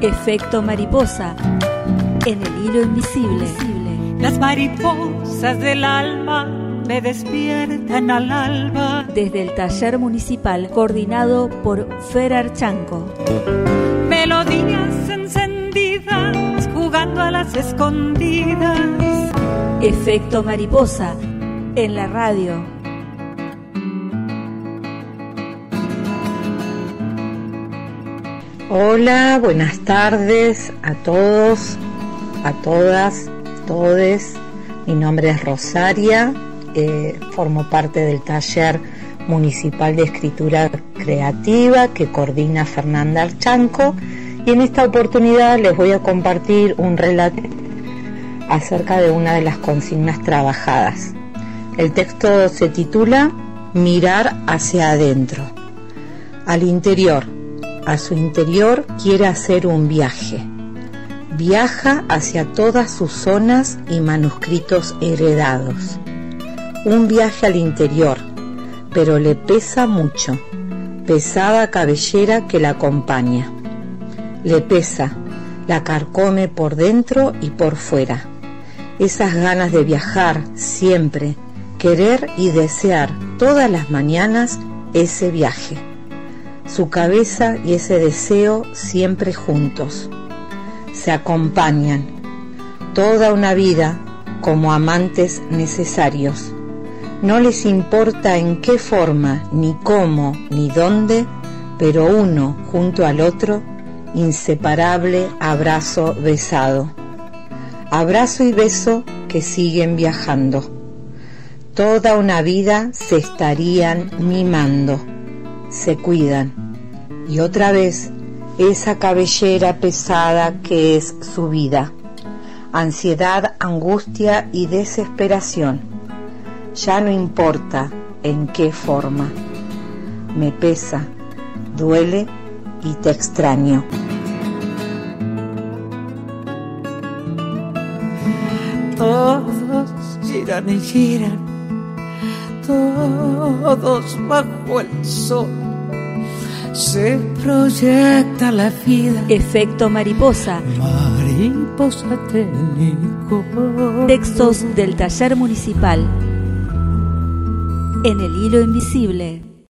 Efecto mariposa en el hilo invisible. Las mariposas del alma me despiertan al alba. Desde el taller municipal coordinado por Fer Archanco. Melodías encendidas jugando a las escondidas. Efecto mariposa en la radio. Hola, buenas tardes a todos, a todas, todes. Mi nombre es Rosaria, eh, formo parte del taller municipal de escritura creativa que coordina Fernanda Archanco y en esta oportunidad les voy a compartir un relato acerca de una de las consignas trabajadas. El texto se titula Mirar hacia adentro, al interior. A su interior quiere hacer un viaje. Viaja hacia todas sus zonas y manuscritos heredados. Un viaje al interior, pero le pesa mucho. Pesada cabellera que la acompaña. Le pesa, la carcome por dentro y por fuera. Esas ganas de viajar siempre, querer y desear todas las mañanas ese viaje. Su cabeza y ese deseo siempre juntos. Se acompañan toda una vida como amantes necesarios. No les importa en qué forma, ni cómo, ni dónde, pero uno junto al otro, inseparable abrazo besado. Abrazo y beso que siguen viajando. Toda una vida se estarían mimando. Se cuidan. Y otra vez esa cabellera pesada que es su vida. Ansiedad, angustia y desesperación. Ya no importa en qué forma. Me pesa, duele y te extraño. Todos giran y giran, todos bajo el sol. Se proyecta la vida. Efecto mariposa. Mariposa técnico. Textos del taller municipal. En el hilo invisible.